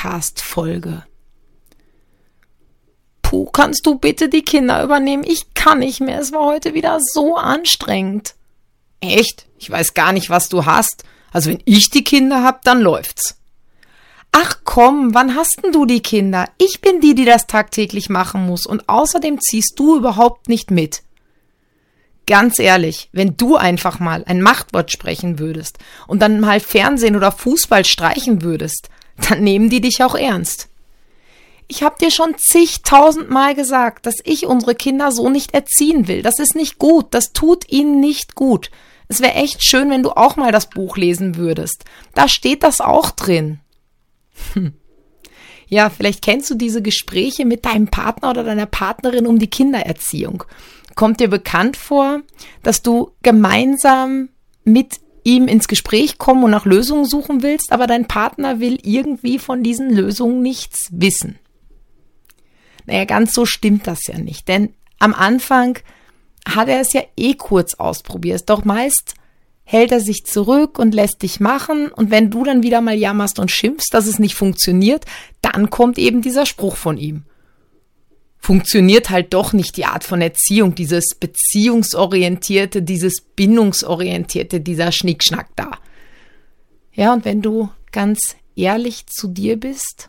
Podcast-Folge. Puh, kannst du bitte die Kinder übernehmen? Ich kann nicht mehr. Es war heute wieder so anstrengend. Echt? Ich weiß gar nicht, was du hast. Also wenn ich die Kinder hab, dann läuft's. Ach komm, wann hast denn du die Kinder? Ich bin die, die das tagtäglich machen muss und außerdem ziehst du überhaupt nicht mit. Ganz ehrlich, wenn du einfach mal ein Machtwort sprechen würdest und dann mal Fernsehen oder Fußball streichen würdest, dann nehmen die dich auch ernst. Ich hab dir schon zigtausendmal gesagt, dass ich unsere Kinder so nicht erziehen will. Das ist nicht gut, das tut ihnen nicht gut. Es wäre echt schön, wenn du auch mal das Buch lesen würdest. Da steht das auch drin. Hm. Ja, vielleicht kennst du diese Gespräche mit deinem Partner oder deiner Partnerin um die Kindererziehung. Kommt dir bekannt vor, dass du gemeinsam mit ihm ins Gespräch kommen und nach Lösungen suchen willst, aber dein Partner will irgendwie von diesen Lösungen nichts wissen? Naja, ganz so stimmt das ja nicht, denn am Anfang hat er es ja eh kurz ausprobiert, doch meist hält er sich zurück und lässt dich machen. Und wenn du dann wieder mal jammerst und schimpfst, dass es nicht funktioniert, dann kommt eben dieser Spruch von ihm. Funktioniert halt doch nicht die Art von Erziehung, dieses beziehungsorientierte, dieses bindungsorientierte, dieser Schnickschnack da. Ja, und wenn du ganz ehrlich zu dir bist,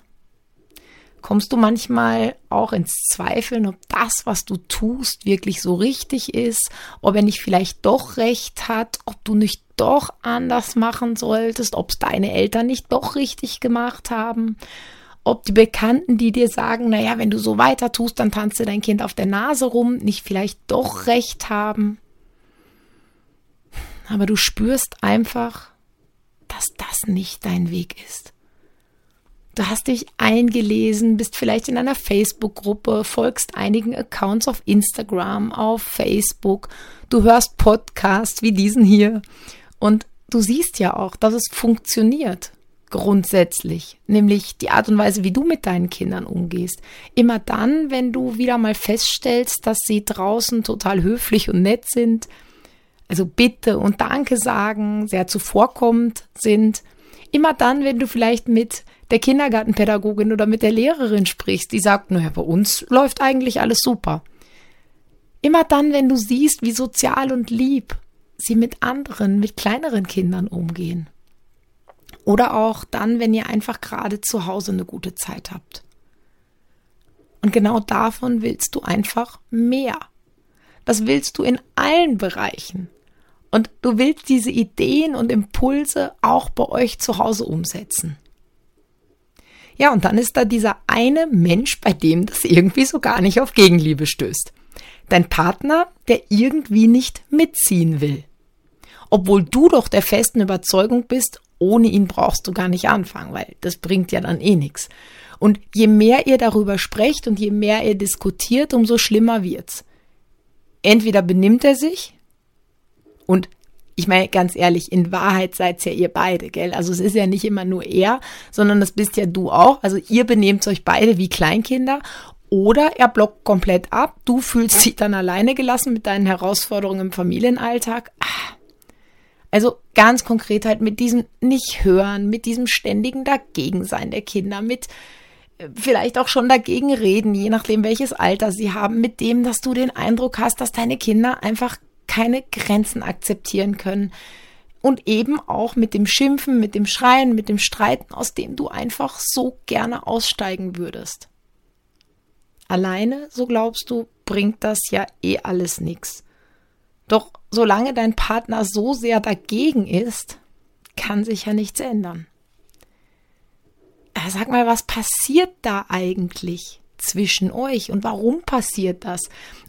kommst du manchmal auch ins Zweifeln, ob das, was du tust, wirklich so richtig ist, ob er nicht vielleicht doch recht hat, ob du nicht doch anders machen solltest, ob es deine Eltern nicht doch richtig gemacht haben, ob die Bekannten, die dir sagen, naja, wenn du so weiter tust, dann tanzt dir dein Kind auf der Nase rum, nicht vielleicht doch recht haben. Aber du spürst einfach, dass das nicht dein Weg ist. Du hast dich eingelesen, bist vielleicht in einer Facebook-Gruppe, folgst einigen Accounts auf Instagram, auf Facebook, du hörst Podcasts wie diesen hier und du siehst ja auch, dass es funktioniert grundsätzlich, nämlich die Art und Weise, wie du mit deinen Kindern umgehst. Immer dann, wenn du wieder mal feststellst, dass sie draußen total höflich und nett sind, also Bitte und Danke sagen, sehr zuvorkommend sind, immer dann, wenn du vielleicht mit der Kindergartenpädagogin oder mit der Lehrerin sprichst, die sagt, naja, bei uns läuft eigentlich alles super. Immer dann, wenn du siehst, wie sozial und lieb sie mit anderen, mit kleineren Kindern umgehen. Oder auch dann, wenn ihr einfach gerade zu Hause eine gute Zeit habt. Und genau davon willst du einfach mehr. Das willst du in allen Bereichen. Und du willst diese Ideen und Impulse auch bei euch zu Hause umsetzen. Ja, und dann ist da dieser eine Mensch, bei dem das irgendwie so gar nicht auf Gegenliebe stößt. Dein Partner, der irgendwie nicht mitziehen will. Obwohl du doch der festen Überzeugung bist, ohne ihn brauchst du gar nicht anfangen, weil das bringt ja dann eh nichts. Und je mehr ihr darüber sprecht und je mehr ihr diskutiert, umso schlimmer wird's. Entweder benimmt er sich und ich meine, ganz ehrlich, in Wahrheit seid's ja ihr beide, gell? Also es ist ja nicht immer nur er, sondern das bist ja du auch. Also ihr benehmt euch beide wie Kleinkinder. Oder er blockt komplett ab. Du fühlst dich dann alleine gelassen mit deinen Herausforderungen im Familienalltag. Ah. Also ganz konkret halt mit diesem nicht hören, mit diesem ständigen Dagegensein der Kinder, mit äh, vielleicht auch schon dagegen reden, je nachdem welches Alter sie haben, mit dem, dass du den Eindruck hast, dass deine Kinder einfach keine Grenzen akzeptieren können. Und eben auch mit dem Schimpfen, mit dem Schreien, mit dem Streiten, aus dem du einfach so gerne aussteigen würdest. Alleine, so glaubst du, bringt das ja eh alles nichts. Doch solange dein Partner so sehr dagegen ist, kann sich ja nichts ändern. Sag mal, was passiert da eigentlich zwischen euch und warum passiert das?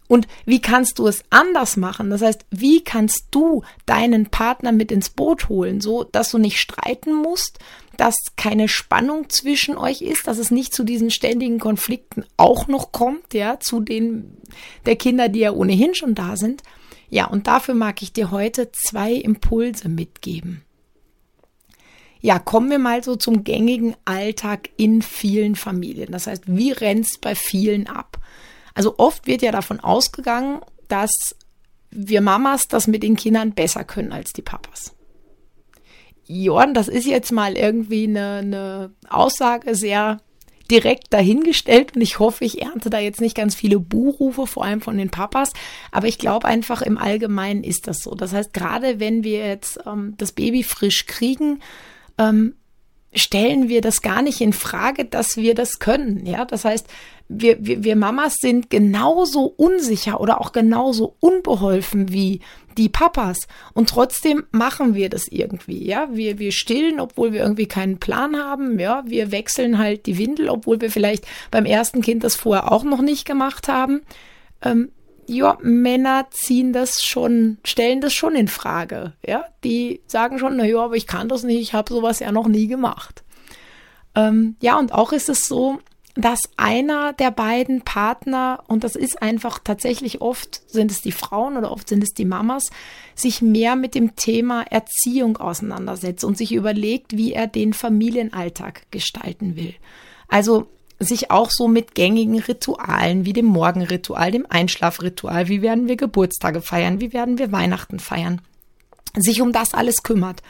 Und wie kannst du es anders machen? Das heißt, wie kannst du deinen Partner mit ins Boot holen, so dass du nicht streiten musst, dass keine Spannung zwischen euch ist, dass es nicht zu diesen ständigen Konflikten auch noch kommt, ja, zu den der Kinder, die ja ohnehin schon da sind. Ja, und dafür mag ich dir heute zwei Impulse mitgeben. Ja, kommen wir mal so zum gängigen Alltag in vielen Familien. Das heißt, wie rennt's bei vielen ab? Also oft wird ja davon ausgegangen, dass wir Mamas das mit den Kindern besser können als die Papas. Jordan, das ist jetzt mal irgendwie eine, eine Aussage sehr direkt dahingestellt und ich hoffe, ich ernte da jetzt nicht ganz viele Buhrufe, vor allem von den Papas, aber ich glaube einfach im Allgemeinen ist das so. Das heißt, gerade wenn wir jetzt ähm, das Baby frisch kriegen, ähm, stellen wir das gar nicht in Frage, dass wir das können. Ja, das heißt, wir, wir, wir Mamas sind genauso unsicher oder auch genauso unbeholfen wie die Papas. Und trotzdem machen wir das irgendwie. Ja, wir, wir stillen, obwohl wir irgendwie keinen Plan haben. Ja, wir wechseln halt die Windel, obwohl wir vielleicht beim ersten Kind das vorher auch noch nicht gemacht haben. Ähm, ja, Männer ziehen das schon, stellen das schon in Frage. Ja, die sagen schon, na ja, aber ich kann das nicht, ich habe sowas ja noch nie gemacht. Ähm, ja, und auch ist es so, dass einer der beiden Partner, und das ist einfach tatsächlich oft, sind es die Frauen oder oft sind es die Mamas, sich mehr mit dem Thema Erziehung auseinandersetzt und sich überlegt, wie er den Familienalltag gestalten will. Also sich auch so mit gängigen Ritualen wie dem Morgenritual, dem Einschlafritual, wie werden wir Geburtstage feiern, wie werden wir Weihnachten feiern, sich um das alles kümmert.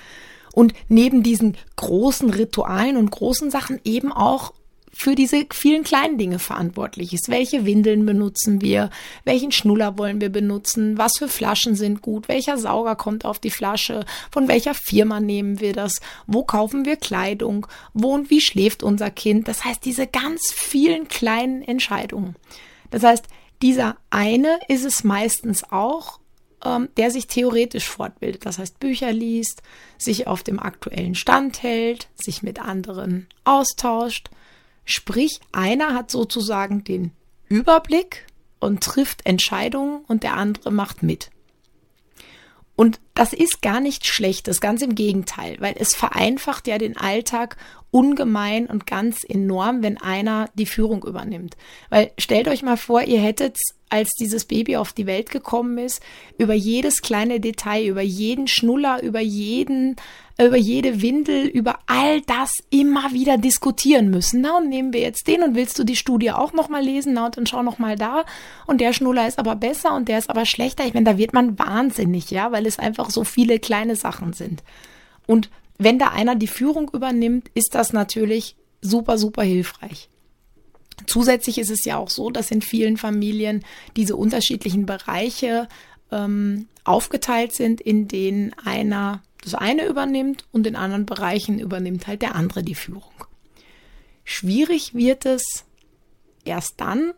Und neben diesen großen Ritualen und großen Sachen eben auch für diese vielen kleinen Dinge verantwortlich ist. Welche Windeln benutzen wir? Welchen Schnuller wollen wir benutzen? Was für Flaschen sind gut? Welcher Sauger kommt auf die Flasche? Von welcher Firma nehmen wir das? Wo kaufen wir Kleidung? Wo und wie schläft unser Kind? Das heißt, diese ganz vielen kleinen Entscheidungen. Das heißt, dieser eine ist es meistens auch, ähm, der sich theoretisch fortbildet. Das heißt, Bücher liest, sich auf dem aktuellen Stand hält, sich mit anderen austauscht, Sprich, einer hat sozusagen den Überblick und trifft Entscheidungen und der andere macht mit. Und das ist gar nicht schlecht, das ganz im Gegenteil, weil es vereinfacht ja den Alltag ungemein und ganz enorm, wenn einer die Führung übernimmt. Weil stellt euch mal vor, ihr hättet, als dieses Baby auf die Welt gekommen ist, über jedes kleine Detail, über jeden Schnuller, über jeden, über jede Windel, über all das immer wieder diskutieren müssen. Na, und nehmen wir jetzt den und willst du die Studie auch nochmal lesen? Na, und dann schau nochmal da. Und der Schnuller ist aber besser und der ist aber schlechter. Ich meine, da wird man wahnsinnig, ja, weil es einfach so viele kleine Sachen sind. Und wenn da einer die Führung übernimmt, ist das natürlich super, super hilfreich. Zusätzlich ist es ja auch so, dass in vielen Familien diese unterschiedlichen Bereiche ähm, aufgeteilt sind, in denen einer das eine übernimmt und in anderen Bereichen übernimmt halt der andere die Führung. Schwierig wird es erst dann,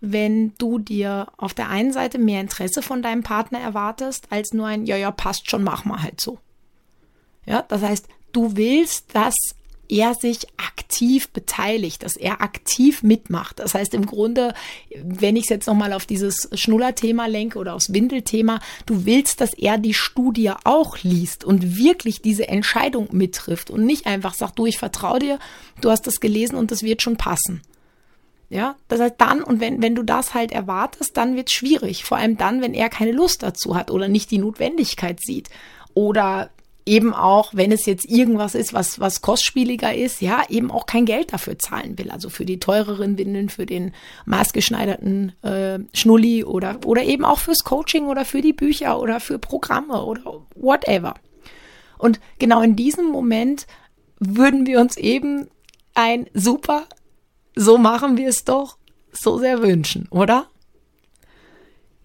wenn du dir auf der einen Seite mehr Interesse von deinem Partner erwartest, als nur ein, ja, ja, passt schon, mach mal halt so. Ja, das heißt, du willst, dass er sich aktiv beteiligt, dass er aktiv mitmacht. Das heißt im Grunde, wenn ich es jetzt nochmal auf dieses Schnuller-Thema lenke oder aufs Windelthema, du willst, dass er die Studie auch liest und wirklich diese Entscheidung mittrifft und nicht einfach sagt, du, ich vertraue dir, du hast das gelesen und das wird schon passen. Ja, das heißt dann, und wenn, wenn du das halt erwartest, dann wird es schwierig. Vor allem dann, wenn er keine Lust dazu hat oder nicht die Notwendigkeit sieht. Oder eben auch, wenn es jetzt irgendwas ist, was, was kostspieliger ist, ja, eben auch kein Geld dafür zahlen will. Also für die teureren Windeln, für den maßgeschneiderten äh, Schnulli oder, oder eben auch fürs Coaching oder für die Bücher oder für Programme oder whatever. Und genau in diesem Moment würden wir uns eben ein super, so machen wir es doch, so sehr wünschen, oder?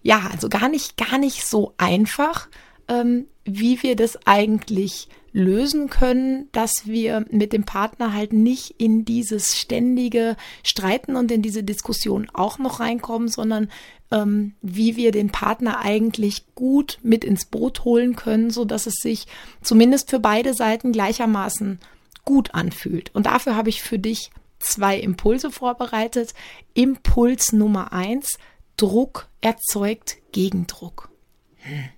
Ja, also gar nicht, gar nicht so einfach ähm, wie wir das eigentlich lösen können, dass wir mit dem Partner halt nicht in dieses ständige Streiten und in diese Diskussion auch noch reinkommen, sondern ähm, wie wir den Partner eigentlich gut mit ins Boot holen können, so dass es sich zumindest für beide Seiten gleichermaßen gut anfühlt. Und dafür habe ich für dich zwei Impulse vorbereitet. Impuls Nummer eins, Druck erzeugt Gegendruck. Hm.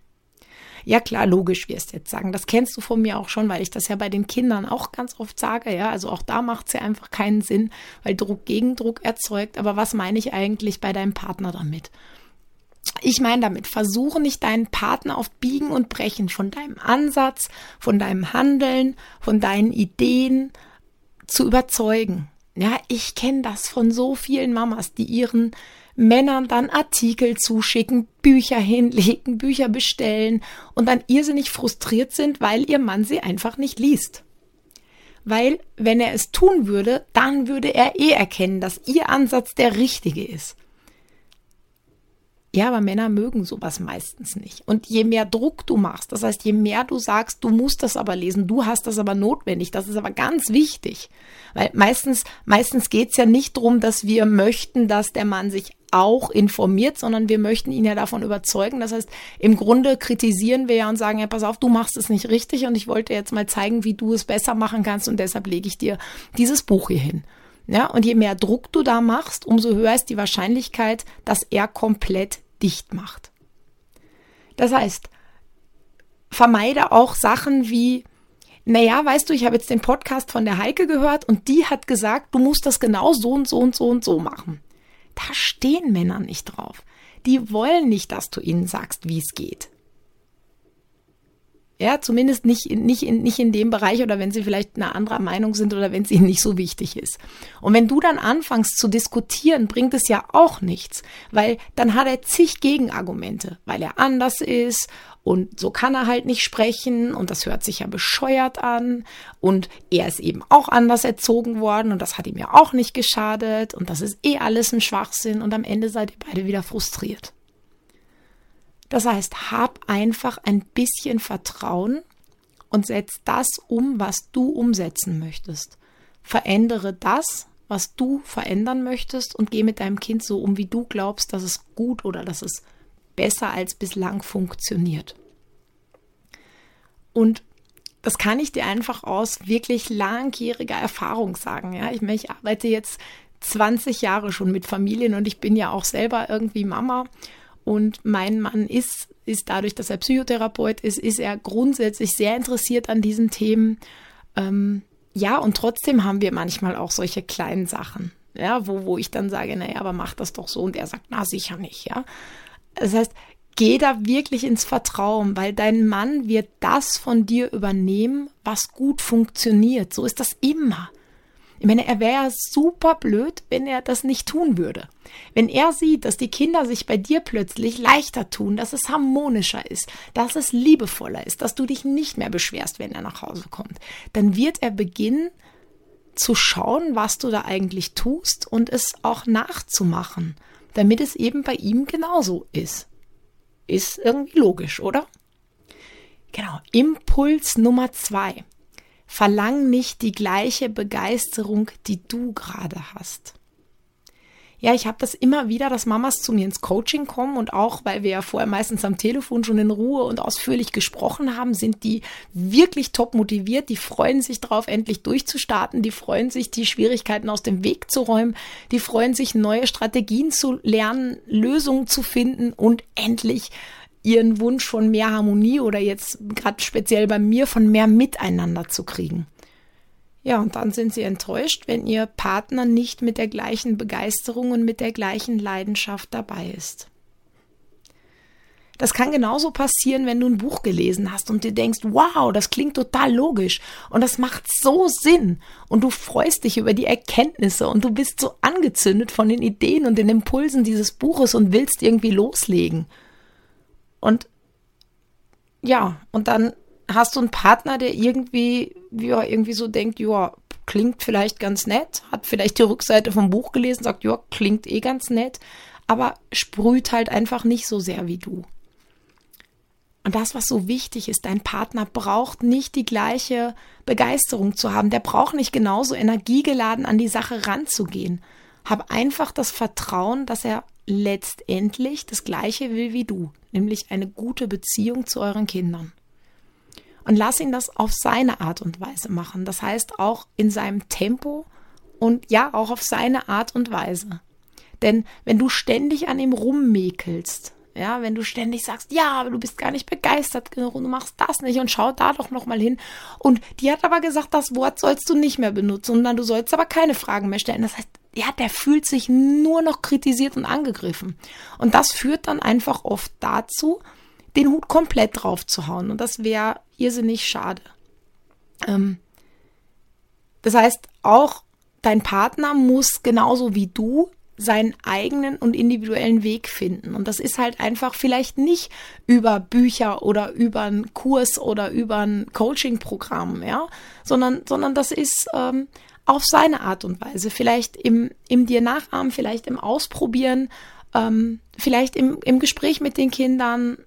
Ja klar, logisch wirst du jetzt sagen. Das kennst du von mir auch schon, weil ich das ja bei den Kindern auch ganz oft sage. Ja, also auch da macht es ja einfach keinen Sinn, weil Druck Gegendruck erzeugt. Aber was meine ich eigentlich bei deinem Partner damit? Ich meine damit, versuche nicht deinen Partner auf Biegen und Brechen von deinem Ansatz, von deinem Handeln, von deinen Ideen zu überzeugen. Ja, ich kenne das von so vielen Mamas, die ihren Männern dann Artikel zuschicken, Bücher hinlegen, Bücher bestellen und dann irrsinnig frustriert sind, weil ihr Mann sie einfach nicht liest. Weil, wenn er es tun würde, dann würde er eh erkennen, dass ihr Ansatz der richtige ist. Ja, aber Männer mögen sowas meistens nicht. Und je mehr Druck du machst, das heißt, je mehr du sagst, du musst das aber lesen, du hast das aber notwendig, das ist aber ganz wichtig. Weil meistens, meistens geht's ja nicht drum, dass wir möchten, dass der Mann sich auch informiert, sondern wir möchten ihn ja davon überzeugen. Das heißt, im Grunde kritisieren wir ja und sagen, ja, pass auf, du machst es nicht richtig und ich wollte jetzt mal zeigen, wie du es besser machen kannst und deshalb lege ich dir dieses Buch hier hin. Ja, und je mehr Druck du da machst, umso höher ist die Wahrscheinlichkeit, dass er komplett dicht macht. Das heißt, vermeide auch Sachen wie, naja, weißt du, ich habe jetzt den Podcast von der Heike gehört und die hat gesagt, du musst das genau so und so und so und so machen. Da stehen Männer nicht drauf. Die wollen nicht, dass du ihnen sagst, wie es geht. Ja, zumindest nicht, nicht, in, nicht in dem Bereich oder wenn sie vielleicht eine andere Meinung sind oder wenn es ihnen nicht so wichtig ist. Und wenn du dann anfängst zu diskutieren, bringt es ja auch nichts, weil dann hat er zig Gegenargumente, weil er anders ist und so kann er halt nicht sprechen und das hört sich ja bescheuert an und er ist eben auch anders erzogen worden und das hat ihm ja auch nicht geschadet und das ist eh alles ein Schwachsinn und am Ende seid ihr beide wieder frustriert. Das heißt, hab einfach ein bisschen Vertrauen und setz das um, was du umsetzen möchtest. Verändere das, was du verändern möchtest und geh mit deinem Kind so um, wie du glaubst, dass es gut oder dass es besser als bislang funktioniert. Und das kann ich dir einfach aus wirklich langjähriger Erfahrung sagen. Ja, ich, ich arbeite jetzt 20 Jahre schon mit Familien und ich bin ja auch selber irgendwie Mama und mein Mann ist, ist dadurch, dass er Psychotherapeut ist, ist er grundsätzlich sehr interessiert an diesen Themen. Ähm, ja, und trotzdem haben wir manchmal auch solche kleinen Sachen, ja, wo, wo ich dann sage, naja, aber mach das doch so. Und er sagt, na, sicher nicht, ja. Das heißt, geh da wirklich ins Vertrauen, weil dein Mann wird das von dir übernehmen, was gut funktioniert. So ist das immer. Ich meine, er wäre super blöd, wenn er das nicht tun würde. Wenn er sieht, dass die Kinder sich bei dir plötzlich leichter tun, dass es harmonischer ist, dass es liebevoller ist, dass du dich nicht mehr beschwerst, wenn er nach Hause kommt, dann wird er beginnen zu schauen, was du da eigentlich tust und es auch nachzumachen, damit es eben bei ihm genauso ist. Ist irgendwie logisch, oder? Genau. Impuls Nummer zwei. Verlang nicht die gleiche Begeisterung, die du gerade hast. Ja, ich habe das immer wieder, dass Mamas zu mir ins Coaching kommen und auch, weil wir ja vorher meistens am Telefon schon in Ruhe und ausführlich gesprochen haben, sind die wirklich top motiviert. Die freuen sich drauf, endlich durchzustarten. Die freuen sich, die Schwierigkeiten aus dem Weg zu räumen. Die freuen sich, neue Strategien zu lernen, Lösungen zu finden und endlich ihren Wunsch von mehr Harmonie oder jetzt gerade speziell bei mir von mehr Miteinander zu kriegen. Ja, und dann sind sie enttäuscht, wenn ihr Partner nicht mit der gleichen Begeisterung und mit der gleichen Leidenschaft dabei ist. Das kann genauso passieren, wenn du ein Buch gelesen hast und dir denkst, wow, das klingt total logisch und das macht so Sinn und du freust dich über die Erkenntnisse und du bist so angezündet von den Ideen und den Impulsen dieses Buches und willst irgendwie loslegen. Und ja, und dann hast du einen Partner, der irgendwie, ja, irgendwie so denkt, ja, klingt vielleicht ganz nett, hat vielleicht die Rückseite vom Buch gelesen, sagt, ja, klingt eh ganz nett, aber sprüht halt einfach nicht so sehr wie du. Und das, was so wichtig ist, dein Partner braucht nicht die gleiche Begeisterung zu haben. Der braucht nicht genauso energiegeladen an die Sache ranzugehen. Hab einfach das Vertrauen, dass er letztendlich das Gleiche will wie du, nämlich eine gute Beziehung zu euren Kindern. Und lass ihn das auf seine Art und Weise machen. Das heißt auch in seinem Tempo Und ja, auch auf seine Art und Weise. Denn wenn du ständig an ihm rummäkelst, ja, wenn du ständig sagst, ja, aber du bist gar nicht begeistert genug und du machst das nicht und schau da doch noch mal hin. Und die hat aber gesagt, das Wort sollst du nicht mehr benutzen, sondern du sollst aber keine Fragen mehr stellen. Das heißt, ja, der fühlt sich nur noch kritisiert und angegriffen. Und das führt dann einfach oft dazu, den Hut komplett drauf zu hauen. Und das wäre irrsinnig schade. Ähm, das heißt, auch dein Partner muss genauso wie du seinen eigenen und individuellen Weg finden. Und das ist halt einfach vielleicht nicht über Bücher oder über einen Kurs oder über ein Coaching-Programm, ja, sondern, sondern das ist ähm, auf seine Art und Weise. Vielleicht im, im dir nachahmen, vielleicht im Ausprobieren, ähm, vielleicht im, im Gespräch mit den Kindern,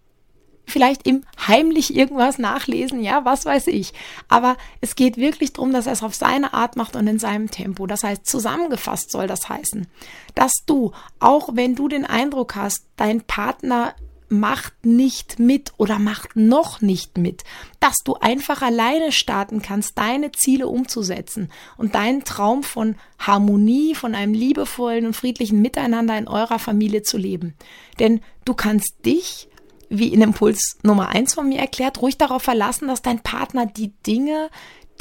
vielleicht im heimlich irgendwas nachlesen, ja, was weiß ich. Aber es geht wirklich darum, dass er es auf seine Art macht und in seinem Tempo. Das heißt, zusammengefasst soll das heißen, dass du, auch wenn du den Eindruck hast, dein Partner macht nicht mit oder macht noch nicht mit, dass du einfach alleine starten kannst, deine Ziele umzusetzen und deinen Traum von Harmonie, von einem liebevollen und friedlichen Miteinander in eurer Familie zu leben. Denn du kannst dich wie in Impuls Nummer eins von mir erklärt, ruhig darauf verlassen, dass dein Partner die Dinge,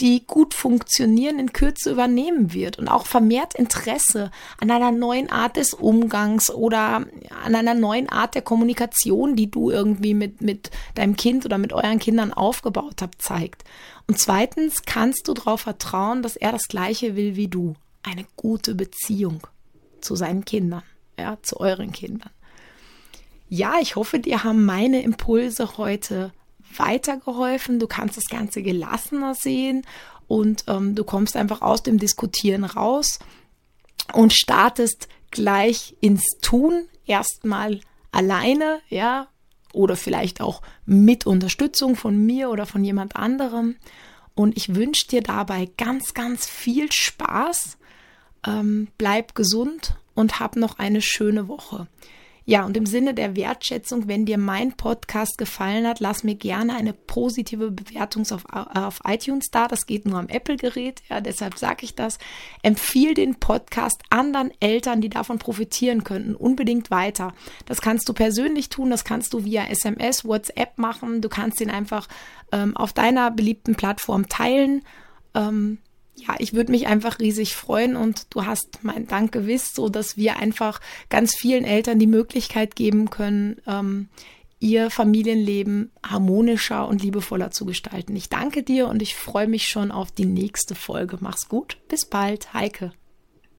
die gut funktionieren, in Kürze übernehmen wird und auch vermehrt Interesse an einer neuen Art des Umgangs oder an einer neuen Art der Kommunikation, die du irgendwie mit, mit deinem Kind oder mit euren Kindern aufgebaut habt, zeigt. Und zweitens kannst du darauf vertrauen, dass er das Gleiche will wie du. Eine gute Beziehung zu seinen Kindern, ja, zu euren Kindern. Ja, ich hoffe, dir haben meine Impulse heute weitergeholfen. Du kannst das Ganze gelassener sehen und ähm, du kommst einfach aus dem Diskutieren raus und startest gleich ins Tun. Erstmal alleine, ja, oder vielleicht auch mit Unterstützung von mir oder von jemand anderem. Und ich wünsche dir dabei ganz, ganz viel Spaß. Ähm, bleib gesund und hab noch eine schöne Woche. Ja, und im Sinne der Wertschätzung, wenn dir mein Podcast gefallen hat, lass mir gerne eine positive Bewertung auf, auf iTunes da. Das geht nur am Apple-Gerät, ja, deshalb sage ich das. Empfiehl den Podcast anderen Eltern, die davon profitieren könnten, unbedingt weiter. Das kannst du persönlich tun, das kannst du via SMS, WhatsApp machen. Du kannst ihn einfach ähm, auf deiner beliebten Plattform teilen. Ähm, ja, ich würde mich einfach riesig freuen und du hast mein Dank gewiss, so dass wir einfach ganz vielen Eltern die Möglichkeit geben können, ähm, ihr Familienleben harmonischer und liebevoller zu gestalten. Ich danke dir und ich freue mich schon auf die nächste Folge. Mach's gut. Bis bald. Heike.